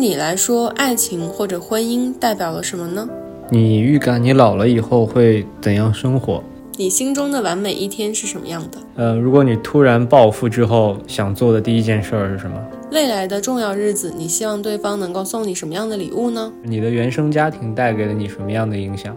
你来说，爱情或者婚姻代表了什么呢？你预感你老了以后会怎样生活？你心中的完美一天是什么样的？呃，如果你突然暴富之后，想做的第一件事儿是什么？未来的重要日子，你希望对方能够送你什么样的礼物呢？你的原生家庭带给了你什么样的影响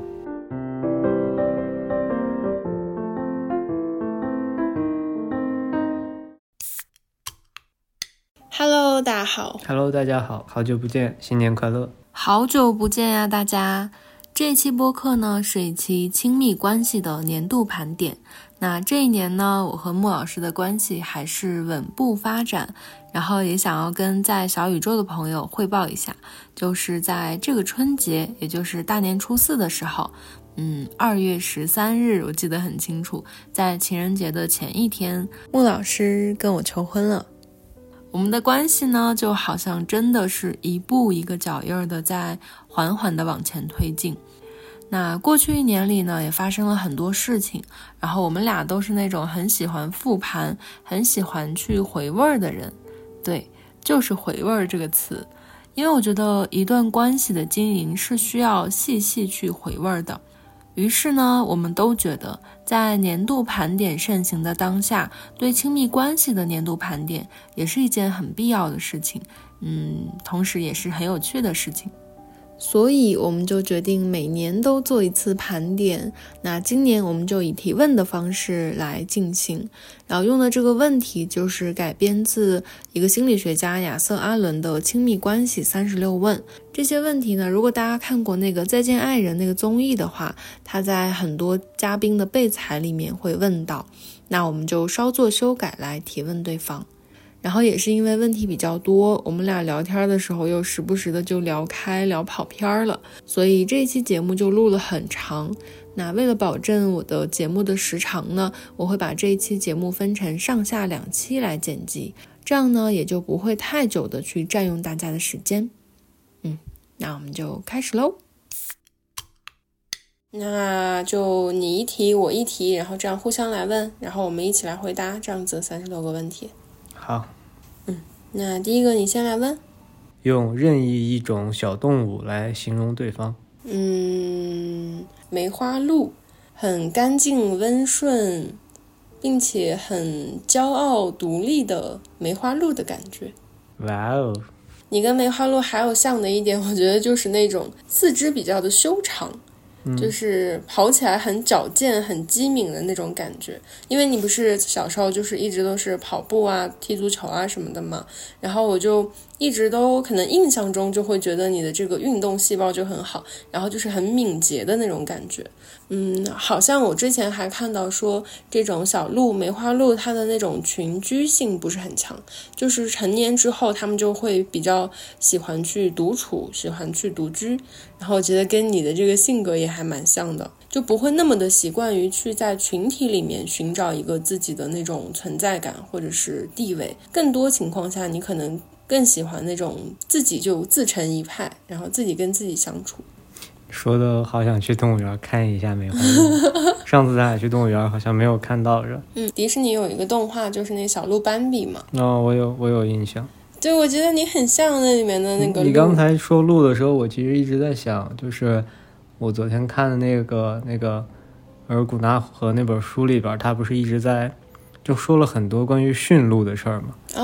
好。Hello，大家好，好久不见，新年快乐！好久不见呀，大家。这期播客呢是一期亲密关系的年度盘点。那这一年呢，我和穆老师的关系还是稳步发展。然后也想要跟在小宇宙的朋友汇报一下，就是在这个春节，也就是大年初四的时候，嗯，二月十三日，我记得很清楚，在情人节的前一天，穆老师跟我求婚了。我们的关系呢，就好像真的是一步一个脚印儿的在缓缓的往前推进。那过去一年里呢，也发生了很多事情。然后我们俩都是那种很喜欢复盘、很喜欢去回味儿的人。对，就是回味儿这个词，因为我觉得一段关系的经营是需要细细去回味儿的。于是呢，我们都觉得，在年度盘点盛行的当下，对亲密关系的年度盘点也是一件很必要的事情，嗯，同时也是很有趣的事情。所以我们就决定每年都做一次盘点。那今年我们就以提问的方式来进行，然后用的这个问题就是改编自一个心理学家亚瑟·阿伦的《亲密关系三十六问》。这些问题呢，如果大家看过那个《再见爱人》那个综艺的话，他在很多嘉宾的备采里面会问到。那我们就稍作修改来提问对方。然后也是因为问题比较多，我们俩聊天的时候又时不时的就聊开聊跑偏了，所以这一期节目就录了很长。那为了保证我的节目的时长呢，我会把这一期节目分成上下两期来剪辑，这样呢也就不会太久的去占用大家的时间。嗯，那我们就开始喽。那就你一题我一题，然后这样互相来问，然后我们一起来回答，这样子三十六个问题。好，嗯，那第一个你先来问，用任意一种小动物来形容对方。嗯，梅花鹿，很干净温顺，并且很骄傲独立的梅花鹿的感觉。哇哦，你跟梅花鹿还有像的一点，我觉得就是那种四肢比较的修长。就是跑起来很矫健、很机敏的那种感觉，因为你不是小时候就是一直都是跑步啊、踢足球啊什么的嘛，然后我就。一直都可能印象中就会觉得你的这个运动细胞就很好，然后就是很敏捷的那种感觉。嗯，好像我之前还看到说，这种小鹿、梅花鹿它的那种群居性不是很强，就是成年之后它们就会比较喜欢去独处，喜欢去独居。然后觉得跟你的这个性格也还蛮像的，就不会那么的习惯于去在群体里面寻找一个自己的那种存在感或者是地位。更多情况下，你可能。更喜欢那种自己就自成一派，然后自己跟自己相处。说的好想去动物园看一下梅花鹿。上次咱俩去动物园好像没有看到是吧？嗯，迪士尼有一个动画，就是那小鹿斑比嘛。哦，我有我有印象。对，我觉得你很像那里面的那个。你刚才说鹿的时候，我其实一直在想，就是我昨天看的那个那个尔古纳河那本书里边，他不是一直在就说了很多关于驯鹿的事儿吗？啊。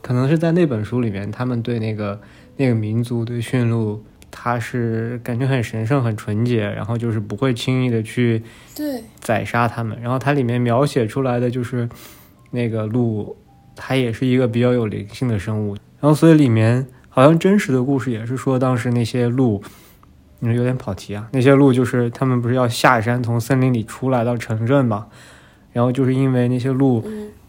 可能是在那本书里面，他们对那个那个民族对驯鹿，他是感觉很神圣、很纯洁，然后就是不会轻易的去对宰杀它们。然后它里面描写出来的就是那个鹿，它也是一个比较有灵性的生物。然后所以里面好像真实的故事也是说，当时那些鹿，你说有点跑题啊，那些鹿就是他们不是要下山从森林里出来到城镇嘛，然后就是因为那些鹿。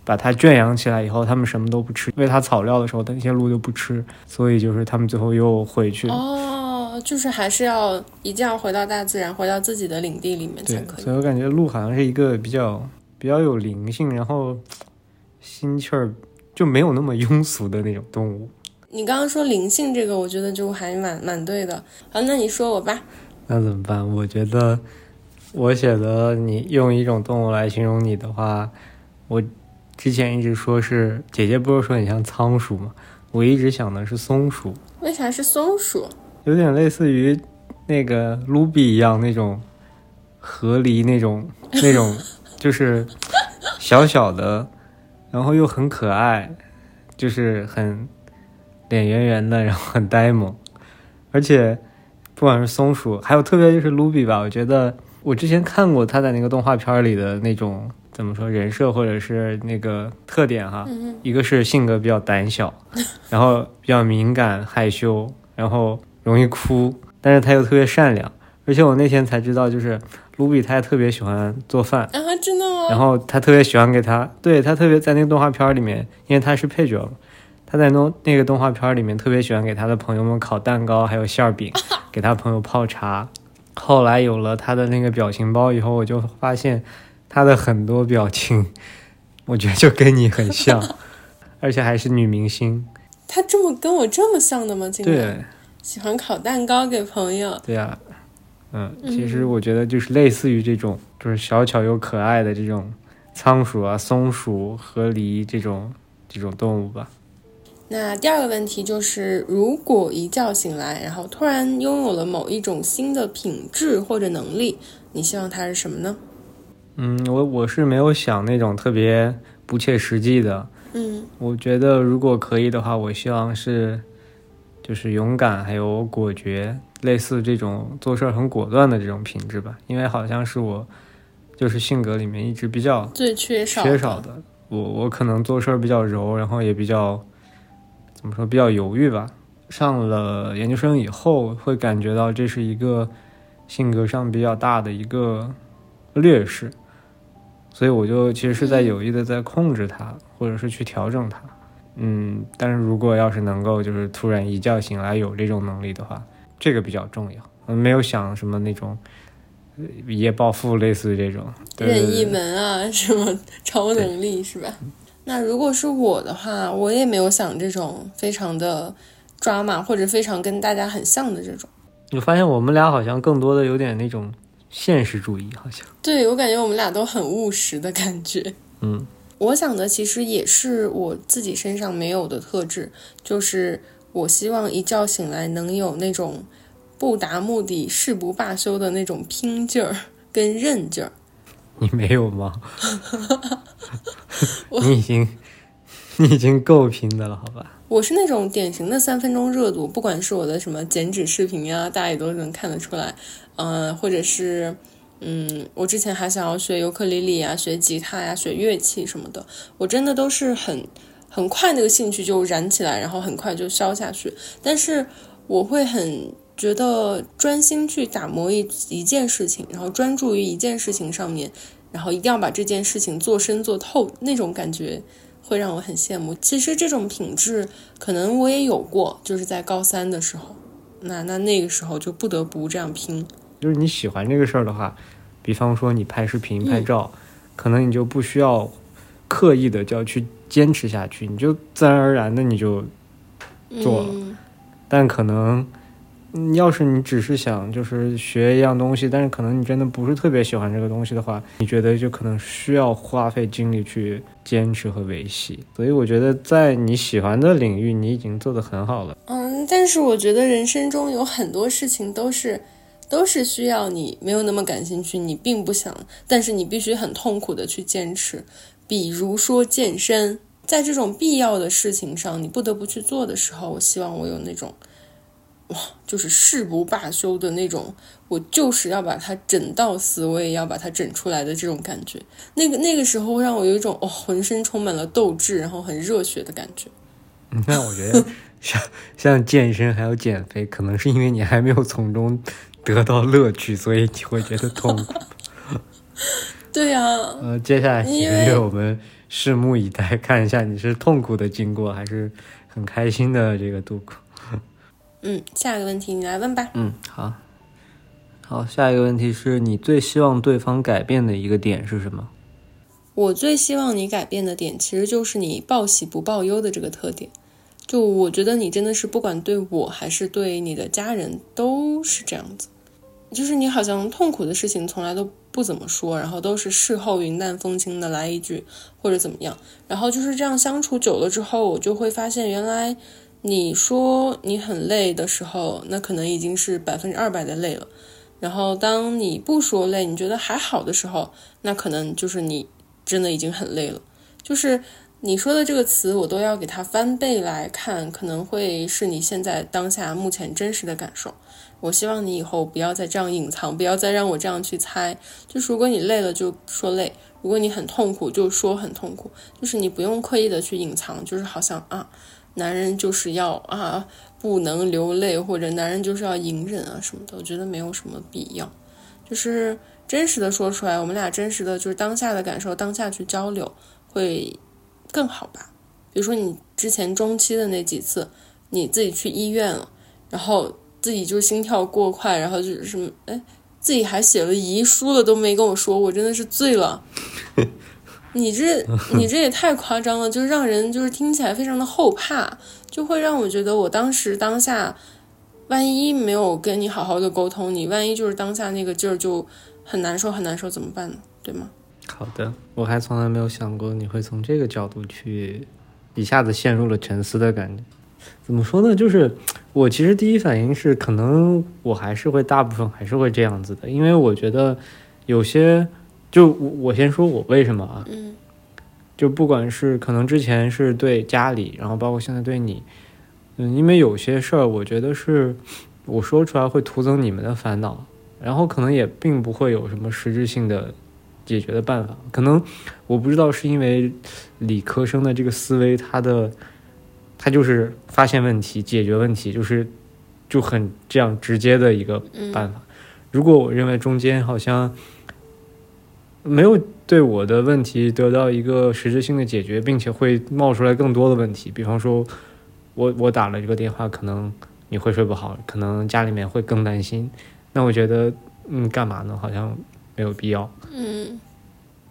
把它圈养起来以后，他们什么都不吃，喂它草料的时候，那些鹿就不吃，所以就是他们最后又回去。哦，就是还是要一定要回到大自然，回到自己的领地里面才可以。所以我感觉鹿好像是一个比较比较有灵性，然后心气儿就没有那么庸俗的那种动物。你刚刚说灵性这个，我觉得就还蛮蛮对的。好，那你说我吧。那怎么办？我觉得我写的你用一种动物来形容你的话，我。之前一直说是姐姐，不是说你像仓鼠吗？我一直想的是松鼠，为啥是松鼠？有点类似于那个卢比一样那种河狸那种那种，就是小小的，然后又很可爱，就是很脸圆圆的，然后很呆萌，而且不管是松鼠，还有特别就是卢比吧，我觉得我之前看过他在那个动画片里的那种怎么说人设或者是那个特点哈，一个是性格比较胆小，然后比较敏感害羞，然后容易哭，但是他又特别善良，而且我那天才知道，就是卢比他也特别喜欢做饭，啊，真的吗？然后他特别喜欢给他，对他特别在那个动画片里面，因为他是配角嘛，他在那那个动画片里面特别喜欢给他的朋友们烤蛋糕，还有馅饼，给他朋友泡茶。后来有了他的那个表情包以后，我就发现他的很多表情，我觉得就跟你很像，而且还是女明星。他这么跟我这么像的吗？今天对喜欢烤蛋糕给朋友。对呀、嗯，其实我觉得就是类似于这种，就是小巧又可爱的这种仓鼠啊、松鼠、河狸这种这种动物吧。那第二个问题就是，如果一觉醒来，然后突然拥有了某一种新的品质或者能力，你希望它是什么呢？嗯，我我是没有想那种特别不切实际的。嗯我觉得如果可以的话，我希望是就是勇敢还有果决，类似这种做事儿很果断的这种品质吧。因为好像是我就是性格里面一直比较最缺少缺少的。我我可能做事儿比较柔，然后也比较怎么说比较犹豫吧。上了研究生以后，会感觉到这是一个性格上比较大的一个劣势，所以我就其实是在有意的在控制它，或者是去调整它。嗯，但是如果要是能够就是突然一觉醒来有这种能力的话，这个比较重要。嗯，没有想什么那种呃一夜暴富类似这种任意门啊，什么超能力是吧？那如果是我的话，我也没有想这种非常的抓马或者非常跟大家很像的这种。你发现我们俩好像更多的有点那种现实主义，好像，对我感觉我们俩都很务实的感觉。嗯我想的其实也是我自己身上没有的特质，就是我希望一觉醒来能有那种不达目的誓不罢休的那种拼劲儿 跟韧劲儿。你没有吗？我你已经，你已经够拼的了，好吧？我是那种典型的三分钟热度，不管是我的什么减脂视频呀，大家也都能看得出来，嗯、或者是，嗯，我之前还想要学尤克里里啊、学吉他呀、学乐器什么的，我真的都是很很快那个兴趣就燃起来，然后很快就消下去。但是我会很觉得专心去打磨一一件事情，然后专注于一件事情上面，然后一定要把这件事情做深做透，那种感觉会让我很羡慕。其实这种品质可能我也有过，就是在高三的时候，那那那个时候就不得不这样拼。就是你喜欢这个事儿的话，比方说你拍视频、拍照，可能你就不需要刻意的就要去坚持下去，你就自然而然的你就做了嗯但可能，嗯要是你只是想就是学一样东西，但是可能你真的不是特别喜欢这个东西的话，你觉得就可能需要花费精力去坚持和维系。所以我觉得在你喜欢的领域，你已经做得很好了。嗯，但是我觉得人生中有很多事情都是都是需要你没有那么感兴趣，你并不想，但是你必须很痛苦的去坚持。比如说健身，在这种必要的事情上，你不得不去做的时候，我希望我有那种，哇，就是誓不罢休的那种，我就是要把它整到死，我也要把它整出来的这种感觉。那个那个时候让我有一种哦，浑身充满了斗志，然后很热血的感觉。你看，我觉得像像健身还有减肥，可能是因为你还没有从中得到乐趣，所以你会觉得痛苦。对呀、呃，接下来几个月我们拭目以待，看一下你是痛苦的经过，还是很开心的这个度过。嗯，下一个问题你来问吧。嗯，好，好，下一个问题是你最希望对方改变的一个点是什么？我最希望你改变的点，其实就是你报喜不报忧的这个特点。就我觉得你真的是不管对我还是对你的家人都是这样子。就是你好像痛苦的事情从来都不怎么说，然后都是事后云淡风轻的来一句或者怎么样，然后就是这样相处久了之后，我就会发现原来你说你很累的时候，那可能已经是百分之二百的累了，然后当你不说累，你觉得还好的时候，那可能就是你真的已经很累了，就是你说的这个词，我都要给它翻倍来看，可能会是你现在当下目前真实的感受。我希望你以后不要再这样隐藏，不要再让我这样去猜。就是如果你累了就说累，如果你很痛苦就说很痛苦，就是你不用刻意的去隐藏，就是好像啊，男人就是要啊不能流泪，或者男人就是要隐忍啊什么的，我觉得没有什么必要。就是真实的说出来，我们俩真实的就是当下的感受，当下去交流会更好吧。比如说你之前中期的那几次，你自己去医院了，然后。自己就心跳过快，然后就是什么，哎，自己还写了遗书了，都没跟我说，我真的是醉了。你这你这也太夸张了，就让人就是听起来非常的后怕，就会让我觉得我当时当下，万一没有跟你好好的沟通，你万一就是当下那个劲儿就很难受很难受，怎么办呢？对吗？好的，我还从来没有想过你会从这个角度去，一下子陷入了沉思的感觉。怎么说呢？就是我其实第一反应是，可能我还是会大部分还是会这样子的，因为我觉得有些，就我我先说我为什么啊，嗯，就不管是可能之前是对家里，然后包括现在对你，嗯，因为有些事儿，我觉得是我说出来会徒增你们的烦恼，然后可能也并不会有什么实质性的解决的办法，可能我不知道是因为理科生的这个思维，他的。他就是发现问题、解决问题，就是就很这样直接的一个办法。如果我认为中间好像没有对我的问题得到一个实质性的解决，并且会冒出来更多的问题，比方说，我我打了这个电话，可能你会睡不好，可能家里面会更担心。那我觉得，嗯，干嘛呢？好像没有必要。嗯，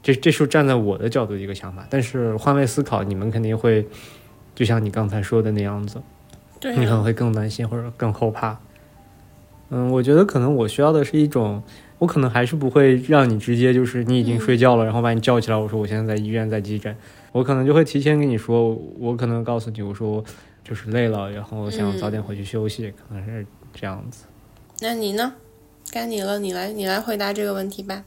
这这是站在我的角度的一个想法。但是换位思考，你们肯定会。就像你刚才说的那样子，对，你可能会更担心或者更后怕。嗯，我觉得可能我需要的是一种，我可能还是不会让你直接就是你已经睡觉了，然后把你叫起来，我说我现在在医院在急诊，我可能就会提前跟你说，我可能告诉你，我说就是累了，然后想早点回去休息，可能是这样子。那你呢？该你了，你来，你来回答这个问题吧。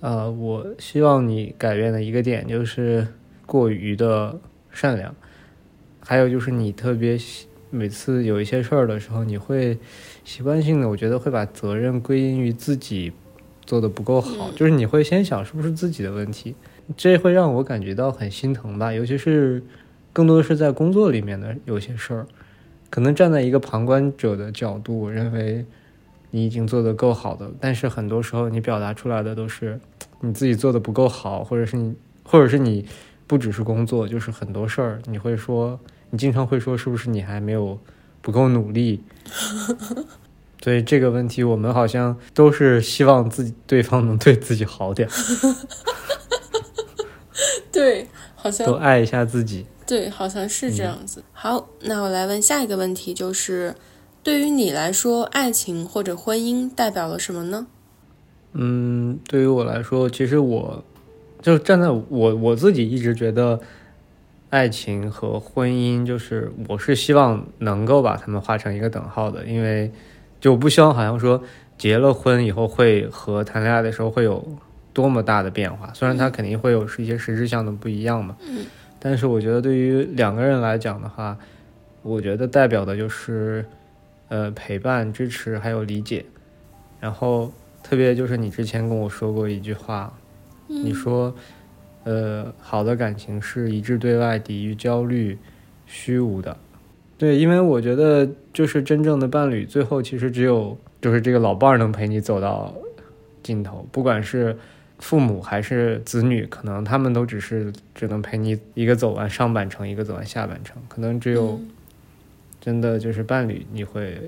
呃，我希望你改变的一个点就是过于的善良。还有就是你特别每次有一些事儿的时候，你会习惯性的，我觉得会把责任归因于自己做的不够好，就是你会先想是不是自己的问题，这会让我感觉到很心疼吧。尤其是更多的是在工作里面的有些事儿，可能站在一个旁观者的角度，我认为你已经做得够好的，但是很多时候你表达出来的都是 你自己做的不够好，或者是你，或者是你不只是工作，就是很多事儿，你会说。你经常会说，是不是你还没有不够努力？所以这个问题，我们好像都是希望自己对方能对自己好点。对，好像都爱一下自己。对，好像是这样子。好，那我来问下一个问题，就是对于你来说，爱情或者婚姻代表了什么呢？嗯，对于我来说，其实我就站在我我自己一直觉得。爱情和婚姻，就是我是希望能够把它们画成一个等号的，因为就不希望好像说结了婚以后会和谈恋爱的时候会有多么大的变化。虽然它肯定会有是一些实质上的不一样嘛，嗯，但是我觉得对于两个人来讲的话，我觉得代表的就是呃陪伴、支持还有理解。然后特别就是你之前跟我说过一句话，你说。呃，好的感情是一致对外，抵御焦虑、虚无的。对，因为我觉得就是真正的伴侣，最后其实只有就是这个老伴儿能陪你走到尽头。不管是父母还是子女，可能他们都只是只能陪你一个走完上半程，一个走完下半程。可能只有真的就是伴侣，你会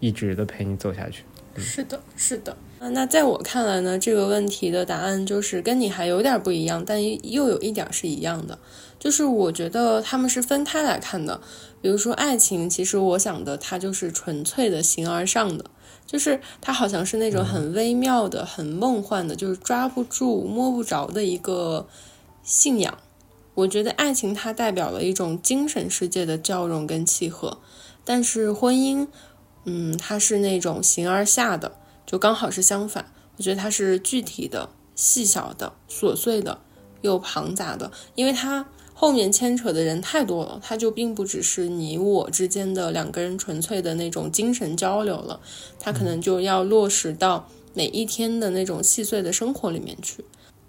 一直的陪你走下去。是的，是的。那在我看来呢，这个问题的答案就是跟你还有点不一样，但又有一点是一样的。就是我觉得他们是分开来看的。比如说爱情，其实我想的它就是纯粹的形而上的，就是它好像是那种很微妙的、很梦幻的，就是抓不住、摸不着的一个信仰。我觉得爱情它代表了一种精神世界的交融跟契合，但是婚姻，嗯，它是那种形而下的，就刚好是相反。我觉得它是具体的、细小的、琐碎的，又庞杂的，因为它。后面牵扯的人太多了，它就并不只是你我之间的两个人纯粹的那种精神交流了，它可能就要落实到每一天的那种细碎的生活里面去。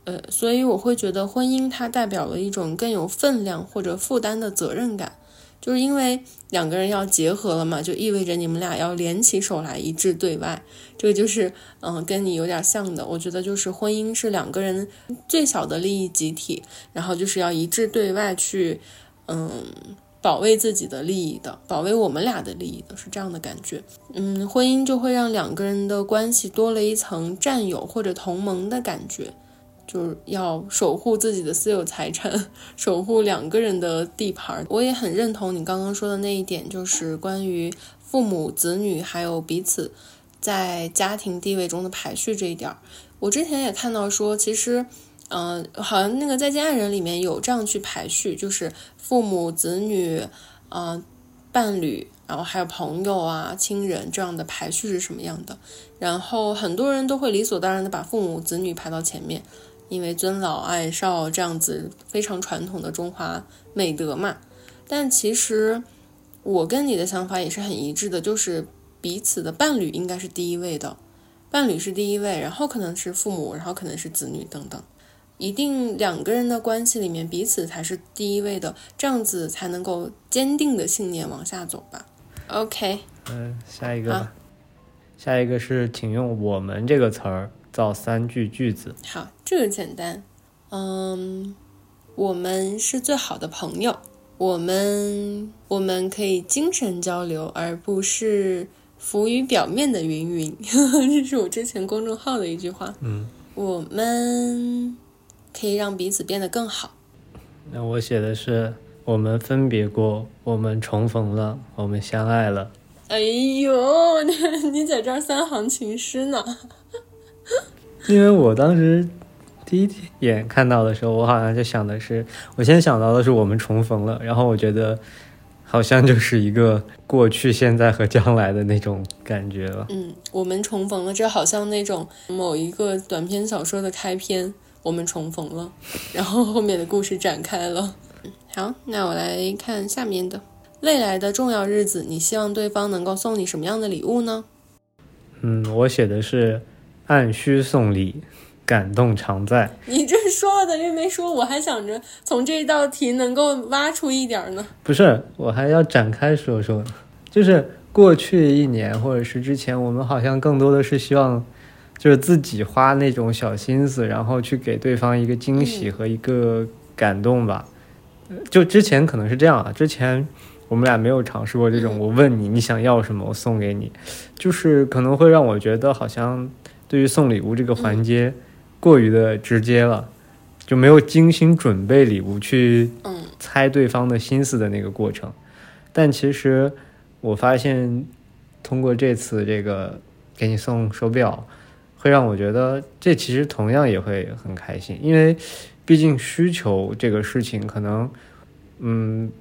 呃，所以我会觉得婚姻它代表了一种更有分量或者负担的责任感。就是因为两个人要结合了嘛，就意味着你们俩要联起手来一致对外。这个就是，嗯，跟你有点像的。我觉得就是婚姻是两个人最小的利益集体，然后就是要一致对外去，嗯，保卫自己的利益的，保卫我们俩的利益的，是这样的感觉。嗯，婚姻就会让两个人的关系多了一层战友或者同盟的感觉。就是要守护自己的私有财产，守护两个人的地盘。我也很认同你刚刚说的那一点，就是关于父母、子女还有彼此在家庭地位中的排序这一点。我之前也看到说，其实，嗯，好像那个《再见爱人》里面有这样去排序，就是父母、子女、啊伴侣，然后还有朋友啊、亲人这样的排序是什么样的。然后很多人都会理所当然的把父母、子女排到前面。因为尊老爱少这样子非常传统的中华美德嘛，但其实我跟你的想法也是很一致的，就是彼此的伴侣应该是第一位的，伴侣是第一位，然后可能是父母，然后可能是子女等等，一定两个人的关系里面彼此才是第一位的，这样子才能够坚定的信念往下走吧。OK，嗯，下一个，下一个是请用“我们”这个词儿。造三句句子，好，这个简单。嗯，我们是最好的朋友，我们我们可以精神交流，而不是浮于表面的云云。这是我之前公众号的一句话。嗯，我们可以让彼此变得更好。那我写的是：我们分别过，我们重逢了，我们相爱了。哎呦，你 你在这儿三行情诗呢？因为我当时第一眼看到的时候，我好像就想的是，我先想到的是我们重逢了，然后我觉得好像就是一个过去、现在和将来的那种感觉了。嗯，我们重逢了，这好像那种某一个短篇小说的开篇，我们重逢了，然后后面的故事展开了。好，那我来看下面的，未来的重要日子，你希望对方能够送你什么样的礼物呢？嗯，我写的是。按需送礼，感动常在。你这说了等于没说，我还想着从这道题能够挖出一点呢。不是，我还要展开说说。就是过去一年，或者是之前，我们好像更多的是希望，就是自己花那种小心思，然后去给对方一个惊喜和一个感动吧。就之前可能是这样啊，之前我们俩没有尝试过这种。我问你，你想要什么，我送给你，就是可能会让我觉得好像。对于送礼物这个环节，过于的直接了，就没有精心准备礼物去猜对方的心思的那个过程。但其实我发现，通过这次这个给你送手表，会让我觉得这其实同样也会很开心，因为毕竟需求这个事情，可能嗯，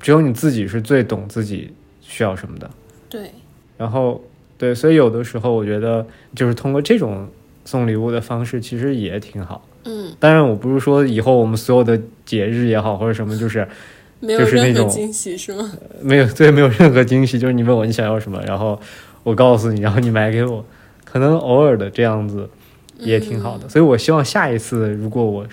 只有你自己是最懂自己需要什么的。对，然后。对，所以有的时候我觉得，就是通过这种送礼物的方式，其实也挺好。嗯，当然，我不是说以后我们所有的节日也好，或者什么，就是 就是那种惊喜是吗？没有，对，没有任何惊喜，就是你问我你想要什么，然后我告诉你，然后你买给我，可能偶尔的这样子也挺好的。所以我希望下一次如果我。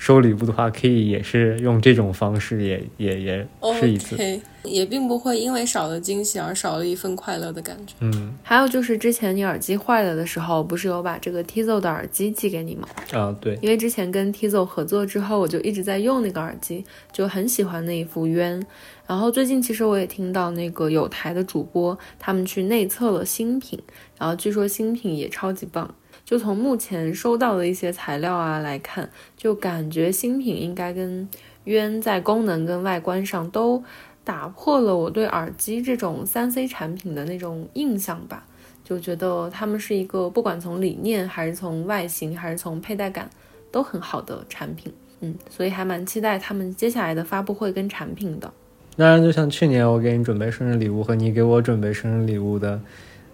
收礼物的话，可以也是用这种方式，也也也试一次，也并不会因为少了惊喜而少了一份快乐的感觉。嗯，还有就是之前你耳机坏了的时候，不是有把这个 Tizo 的耳机寄给你吗？啊，对，因为之前跟 Tizo 合作之后，我就一直在用那个耳机，就很喜欢那一副冤。然后最近其实我也听到那个有台的主播他们去内测了新品，然后据说新品也超级棒。就从目前收到的一些材料啊来看，就感觉新品应该跟渊在功能跟外观上都打破了我对耳机这种三 C 产品的那种印象吧。就觉得他们是一个不管从理念还是从外形还是从佩戴感都很好的产品。嗯，所以还蛮期待他们接下来的发布会跟产品的。当然，就像去年我给你准备生日礼物和你给我准备生日礼物的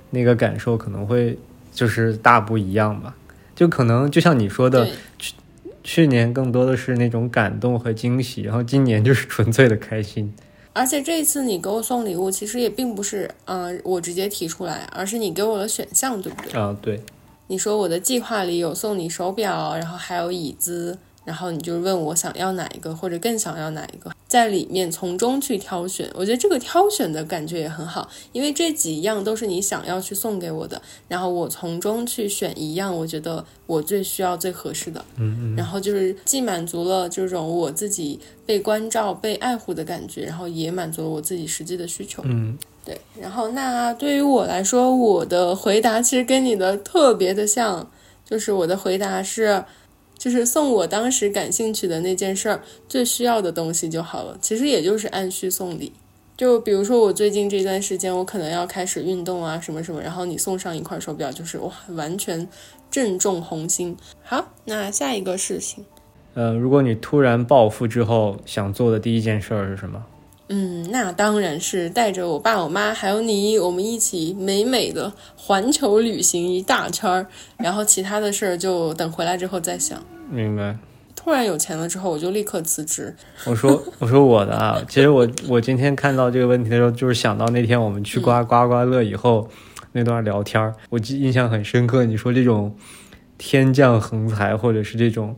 那个感受，可能会就是大不一样吧。就可能就像你说的，去去年更多的是那种感动和惊喜，然后今年就是纯粹的开心。而且这一次你给我送礼物，其实也并不是嗯我直接提出来，而是你给我的选项，对不对？啊，对。你说我的计划里有送你手表，然后还有椅子。然后你就问我想要哪一个，或者更想要哪一个，在里面从中去挑选。我觉得这个挑选的感觉也很好，因为这几样都是你想要去送给我的，然后我从中去选一样，我觉得我最需要、最合适的。嗯嗯。然后就是既满足了这种我自己被关照、被爱护的感觉，然后也满足了我自己实际的需求。嗯，对。然后那对于我来说，我的回答其实跟你的特别的像，就是我的回答是。就是送我当时感兴趣的那件事儿最需要的东西就好了。其实也就是按需送礼。就比如说我最近这段时间，我可能要开始运动啊，什么什么，然后你送上一块手表，就是哇，完全正中红心。好，那下一个事情，呃，如果你突然暴富之后想做的第一件事儿是什么？嗯，那当然是带着我爸、我妈还有你，我们一起美美的环球旅行一大圈儿，然后其他的事儿就等回来之后再想。明白。突然有钱了之后，我就立刻辞职。我说，我说我的啊，其实我我今天看到这个问题的时候，就是想到那天我们去刮刮刮乐以后那段聊天儿，我记印象很深刻。你说这种天降横财，或者是这种，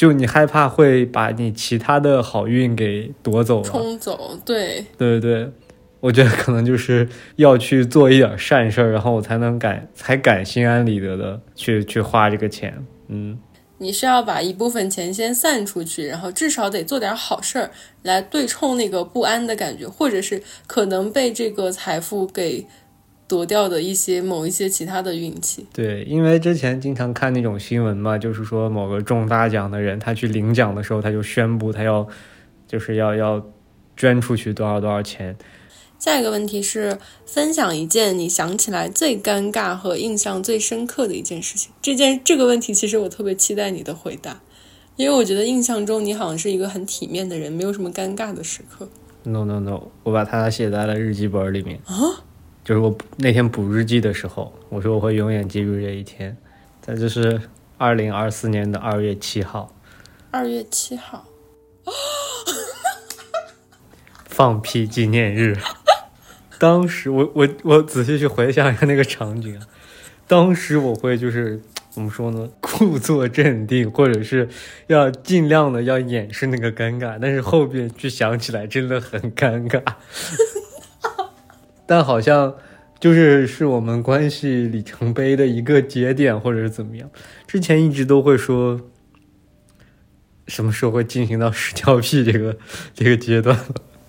就你害怕会把你其他的好运给夺走了，冲走。对，对对对，我觉得可能就是要去做一点善事儿，然后我才能敢才敢心安理得的去去花这个钱。嗯。你是要把一部分钱先散出去，然后至少得做点好事儿来对冲那个不安的感觉，或者是可能被这个财富给夺掉的一些某一些其他的运气。对，因为之前经常看那种新闻嘛，就是说某个中大奖的人，他去领奖的时候，他就宣布他要就是要要捐出去多少多少钱。下一个问题是分享一件你想起来最尴尬和印象最深刻的一件事情。这件这个问题其实我特别期待你的回答，因为我觉得印象中你好像是一个很体面的人，没有什么尴尬的时刻。No no no，我把它写在了日记本里面啊，就是我那天补日记的时候，我说我会永远记住这一天。再就是二零二四年的二月七号，二月七号，放屁纪念日。当时我我我仔细去回想一下那个场景啊，当时我会就是怎么说呢，故作镇定，或者是要尽量的要掩饰那个尴尬，但是后边去想起来真的很尴尬，但好像就是是我们关系里程碑的一个节点，或者是怎么样。之前一直都会说，什么时候会进行到屎尿屁这个 这个阶段？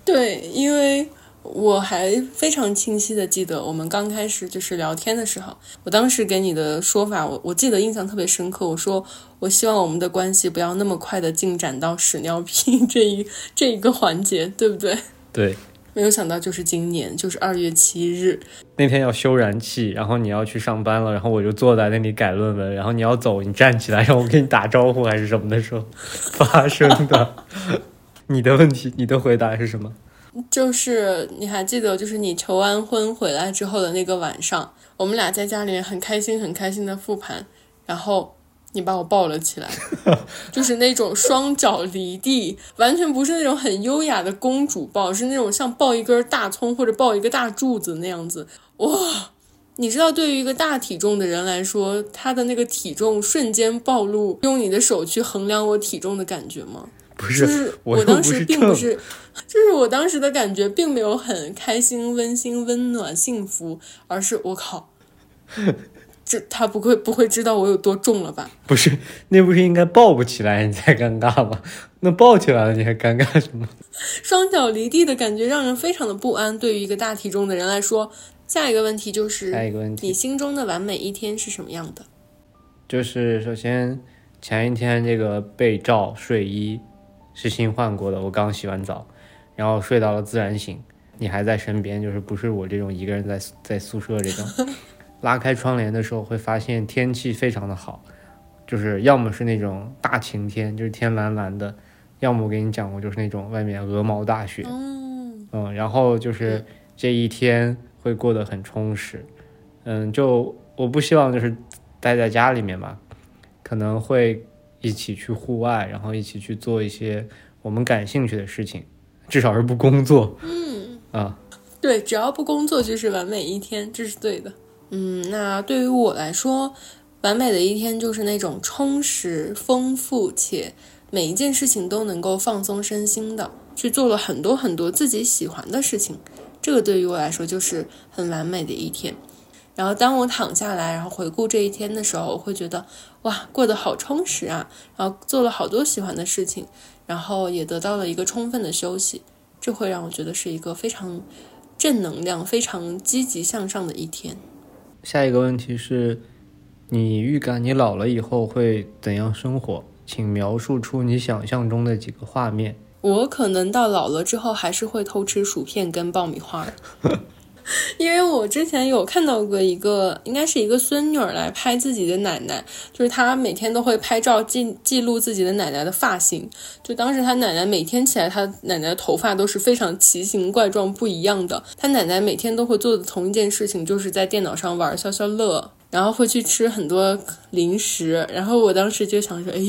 对，因为。我还非常清晰的记得，我们刚开始就是聊天的时候，我当时给你的说法，我我记得印象特别深刻。我说，我希望我们的关系不要那么快的进展到屎尿屁这一这一个环节，对不对？对。没有想到就是今年，就是二月七日那天要修燃气，然后你要去上班了，然后我就坐在那里改论文，然后你要走，你站起来让我给你打招呼还是什么的时候发生的。你的问题，你的回答是什么？就是你还记得，就是你求完婚回来之后的那个晚上，我们俩在家里面很开心、很开心的复盘，然后你把我抱了起来，就是那种双脚离地，完全不是那种很优雅的公主抱，是那种像抱一根大葱或者抱一个大柱子那样子。哇，你知道，对于一个大体重的人来说，他的那个体重瞬间暴露，用你的手去衡量我体重的感觉吗？不是，我当时并不是，就是我当时的感觉并没有很开心、温馨、温暖、幸福，而是我靠，这他不会不会知道我有多重了吧？不是，那不是应该抱不起来你才尴尬吗？那抱起来了你还尴尬什么？双脚离地的感觉让人非常的不安。对于一个大体重的人来说，下一个问题就是，下一个问题，你心中的完美一天是什么样的？就是首先前一天这个被罩睡衣。是新换过的，我刚洗完澡，然后睡到了自然醒，你还在身边，就是不是我这种一个人在在宿舍这种，拉开窗帘的时候，会发现天气非常的好，就是要么是那种大晴天，就是天蓝蓝的，要么我给你讲过，就是那种外面鹅毛大雪。嗯嗯，然后就是这一天会过得很充实。嗯，就我不希望就是待在家里面吧，可能会一起去户外，然后一起去做一些我们感兴趣的事情，至少是不工作。嗯，啊，对，只要不工作就是完美一天，这是对的。嗯，那对于我来说，完美的一天就是那种充实、丰富且每一件事情都能够放松身心的，去做了很多很多自己喜欢的事情。这个对于我来说就是很完美的一天。然后当我躺下来，然后回顾这一天的时候，我会觉得哇，过得好充实啊！然后做了好多喜欢的事情，然后也得到了一个充分的休息，这会让我觉得是一个非常正能量、非常积极向上的一天。下一个问题是，你预感你老了以后会怎样生活？请描述出你想象中的几个画面。我可能到老了之后还是会偷吃薯片跟爆米花，因为我之前有看到过一个，应该是一个孙女儿来拍自己的奶奶，就是她每天都会拍照记记录自己的奶奶的发型。就当时她奶奶每天起来，她奶奶的头发都是非常奇形怪状不一样的。她奶奶每天都会做的同一件事情，就是在电脑上玩消消乐。然后会去吃很多零食，然后我当时就想说，哎，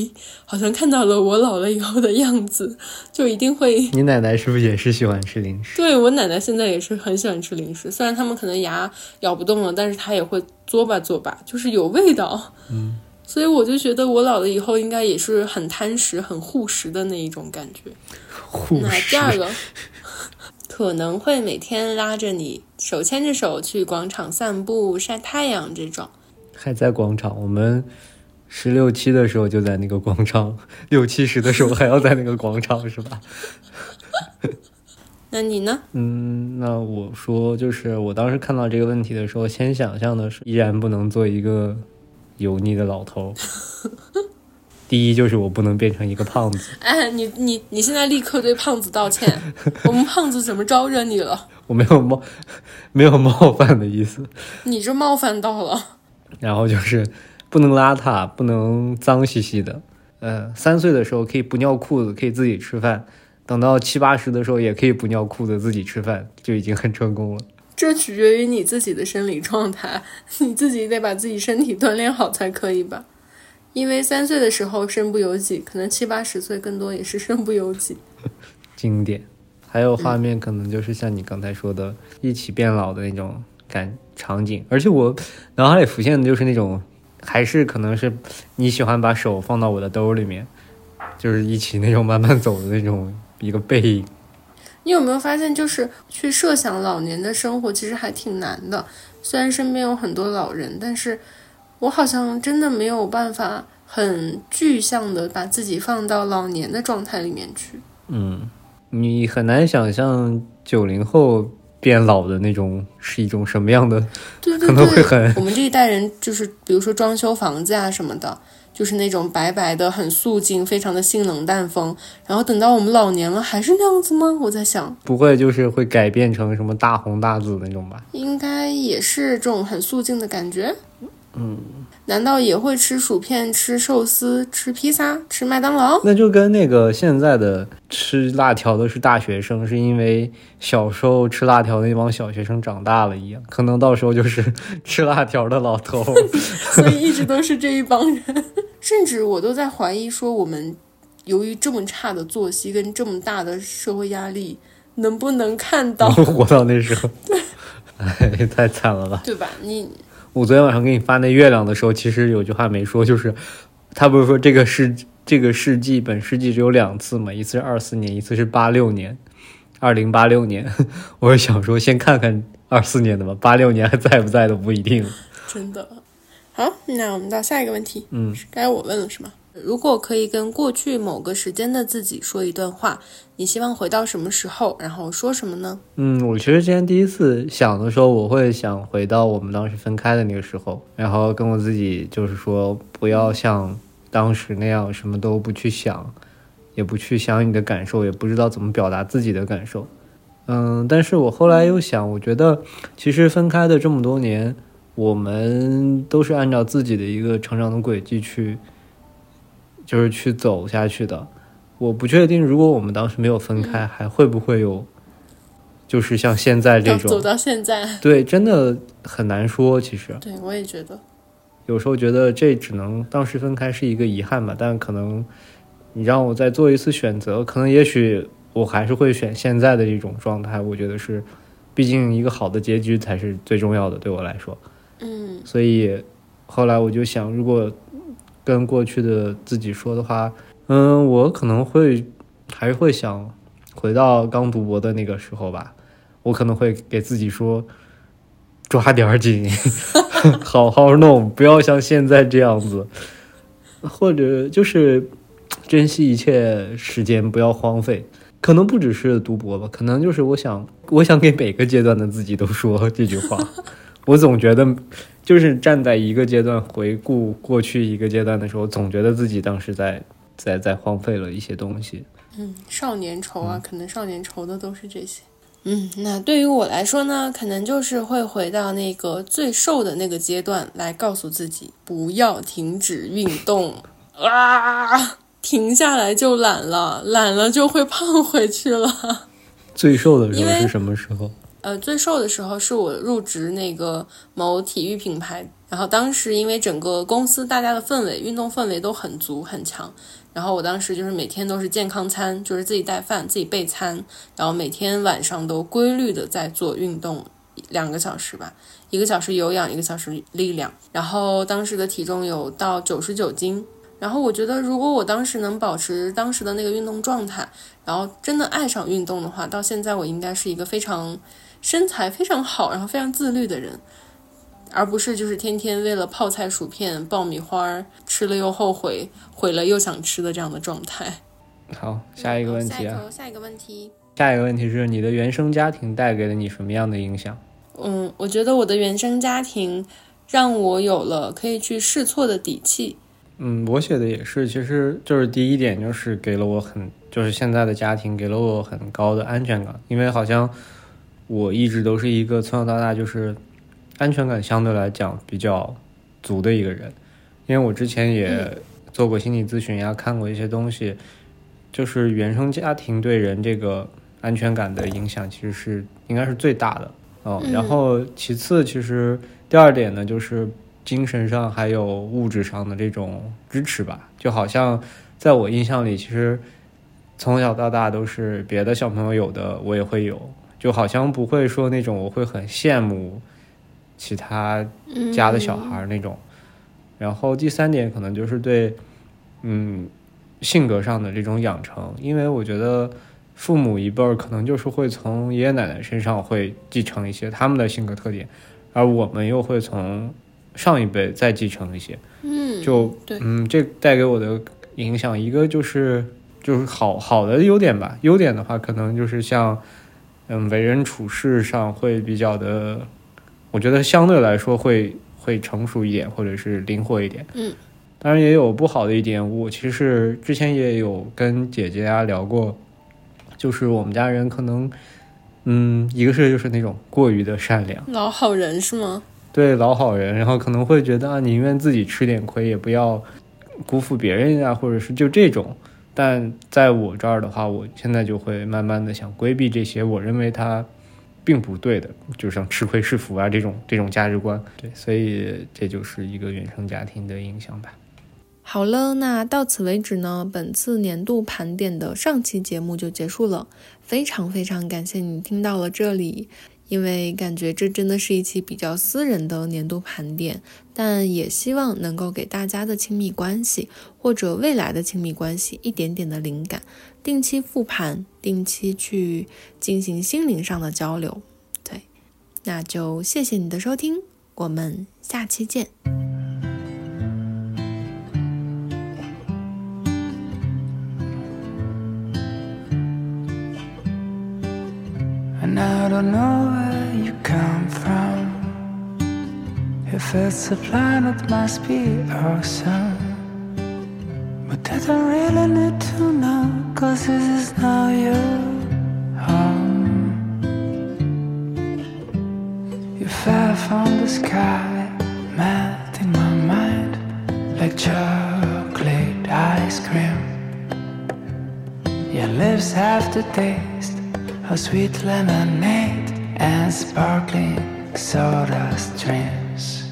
好像看到了我老了以后的样子，就一定会。你奶奶是不是也是喜欢吃零食？对我奶奶现在也是很喜欢吃零食，虽然他们可能牙咬不动了，但是她也会嘬吧嘬吧，就是有味道。嗯，所以我就觉得我老了以后应该也是很贪食、很护食的那一种感觉。那护食第二个可能会每天拉着你手牵着手去广场散步、晒太阳这种。还在广场，我们十六七的时候就在那个广场，六七十的时候还要在那个广场，是吧？那你呢？嗯，那我说就是我当时看到这个问题的时候，先想象的是依然不能做一个油腻的老头。第一就是我不能变成一个胖子，哎，你你你现在立刻对胖子道歉，我们胖子怎么招惹你了？我没有冒 没有冒犯的意思。你这冒犯到了。然后就是不能邋遢，不能脏兮兮的。呃，三岁的时候可以不尿裤子，可以自己吃饭；等到七八十的时候也可以不尿裤子自己吃饭，就已经很成功了。这取决于你自己的生理状态，你自己得把自己身体锻炼好才可以吧。因为三岁的时候身不由己，可能七八十岁更多也是身不由己。经典，还有画面可能就是像你刚才说的，一起变老的那种感场景。而且我脑海里浮现的就是那种，还是可能是你喜欢把手放到我的兜里面，就是一起那种慢慢走的那种一个背影。你有没有发现，就是去设想老年的生活，其实还挺难的。虽然身边有很多老人，但是我好像真的没有办法很具象的把自己放到老年的状态里面去。嗯，你很难想象九零后变老的那种是一种什么样的，对对可能会对，很我们这一代人就是，比如说装修房子啊什么的，就是那种白白的、很素净、非常的性冷淡风。然后等到我们老年了，还是那样子吗？我在想，不会就是会改变成什么大红大紫那种吧？应该也是这种很素净的感觉。嗯，难道也会吃薯片、吃寿司、吃披萨、吃麦当劳？那就跟那个现在的吃辣条的是大学生，是因为小时候吃辣条的那帮小学生长大了一样，可能到时候就是吃辣条的老头。所以一直都是这一帮人。甚至我都在怀疑说，我们由于这么差的作息跟这么大的社会压力，能不能看到，活到那时候，哎，太惨了吧！对吧？你我昨天晚上给你发那月亮的时候，其实有句话没说，就是他不是说这个世这个世纪本世纪只有两次嘛，一次是二四年，一次是八六年，二零八六年。我是想说，先看看二四年的吧，八六年还在不在都不一定。真的好，那我们到下一个问题，嗯，该我问了是吗？如果可以跟过去某个时间的自己说一段话，你希望回到什么时候？然后说什么呢？嗯，我其实之前第一次想的时候，我会想回到我们当时分开的那个时候，然后跟我自己就是说，不要像当时那样什么都不去想，也不去想你的感受，也不知道怎么表达自己的感受。嗯，但是我后来又想，我觉得其实分开的这么多年，我们都是按照自己的一个成长的轨迹去，就是去走下去的。我不确定，如果我们当时没有分开，还会不会有，就是像现在这种走到现在，对，真的很难说。其实，对我也觉得，有时候觉得这只能当时分开是一个遗憾吧。但可能你让我再做一次选择，可能也许我还是会选现在的这种状态。我觉得是，毕竟一个好的结局才是最重要的，对我来说。嗯，所以后来我就想，如果跟过去的自己说的话。嗯，我可能会还是会想回到刚读博的那个时候吧。我可能会给自己说，抓点儿紧，好好弄，不要像现在这样子，或者就是珍惜一切时间，不要荒废。可能不只是读博吧，可能就是我想，我想给每个阶段的自己都说这句话。我总觉得，就是站在一个阶段回顾过去一个阶段的时候，总觉得自己当时在。在在荒废了一些东西，嗯，少年愁啊，可能少年愁的都是这些，嗯，那对于我来说呢，可能就是会回到那个最瘦的那个阶段，来告诉自己不要停止运动啊，停下来就懒了，懒了就会胖回去了。最瘦的时候是什么时候？呃，最瘦的时候是我入职那个某体育品牌，然后当时因为整个公司大家的氛围，运动氛围都很足很强。然后我当时就是每天都是健康餐，就是自己带饭、自己备餐，然后每天晚上都规律的在做运动，两个小时吧，一个小时有氧，一个小时力量。然后当时的体重有到九十九斤。然后我觉得，如果我当时能保持当时的那个运动状态，然后真的爱上运动的话，到现在我应该是一个非常身材非常好，然后非常自律的人。而不是就是天天为了泡菜、薯片、爆米花吃了又后悔，毁了又想吃的这样的状态。好，下一个问题啊，下一个问题，下一个问题是你的原生家庭带给了你什么样的影响？嗯，我觉得我的原生家庭让我有了可以去试错的底气。嗯，我写的也是，其实就是第一点就是给了我很，就是现在的家庭给了我很高的安全感，因为好像我一直都是一个从小到大就是。安全感相对来讲比较足的一个人，因为我之前也做过心理咨询呀，看过一些东西，就是原生家庭对人这个安全感的影响其实是应该是最大的哦。然后其次，其实第二点呢，就是精神上还有物质上的这种支持吧。就好像在我印象里，其实从小到大都是别的小朋友有的，我也会有，就好像不会说那种我会很羡慕。其他家的小孩那种，然后第三点可能就是对，嗯，性格上的这种养成，因为我觉得父母一辈儿可能就是会从爷爷奶奶身上会继承一些他们的性格特点，而我们又会从上一辈再继承一些，嗯，就嗯，这带给我的影响一个就是就是好好的优点吧，优点的话可能就是像嗯为人处事上会比较的。我觉得相对来说会会成熟一点，或者是灵活一点。嗯，当然也有不好的一点。我其实之前也有跟姐姐啊聊过，就是我们家人可能，嗯，一个是就是那种过于的善良，老好人是吗？对，老好人，然后可能会觉得啊，宁愿自己吃点亏，也不要辜负别人啊，或者是就这种。但在我这儿的话，我现在就会慢慢的想规避这些，我认为它。并不对的，就像吃亏是福啊这种这种价值观，对，所以这就是一个原生家庭的影响吧。好了，那到此为止呢，本次年度盘点的上期节目就结束了。非常非常感谢你听到了这里，因为感觉这真的是一期比较私人的年度盘点，但也希望能够给大家的亲密关系或者未来的亲密关系一点点的灵感。定期复盘，定期去进行心灵上的交流，对，那就谢谢你的收听，我们下期见。don't know where you come from. If it's a planet, must be our sun. But I don't really need to know, cause this is now your home. You fell from the sky, melt in my mind like chocolate ice cream. Your lips have to taste a sweet lemonade and sparkling soda streams.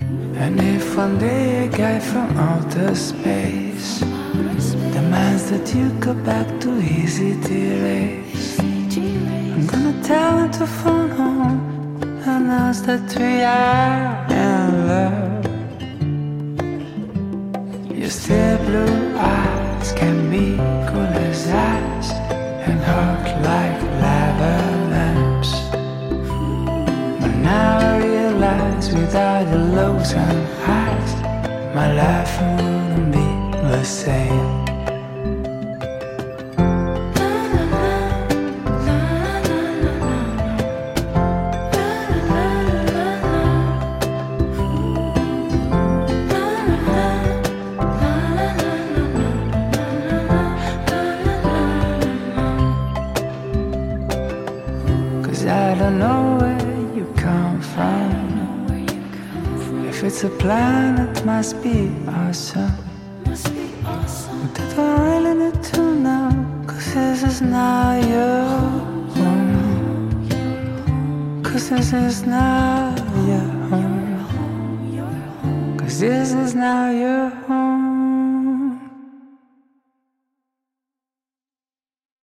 And if one day a guy from outer space demands that you go back to easy delays, I'm gonna tell him to phone home and ask that we are. sunrise, my life.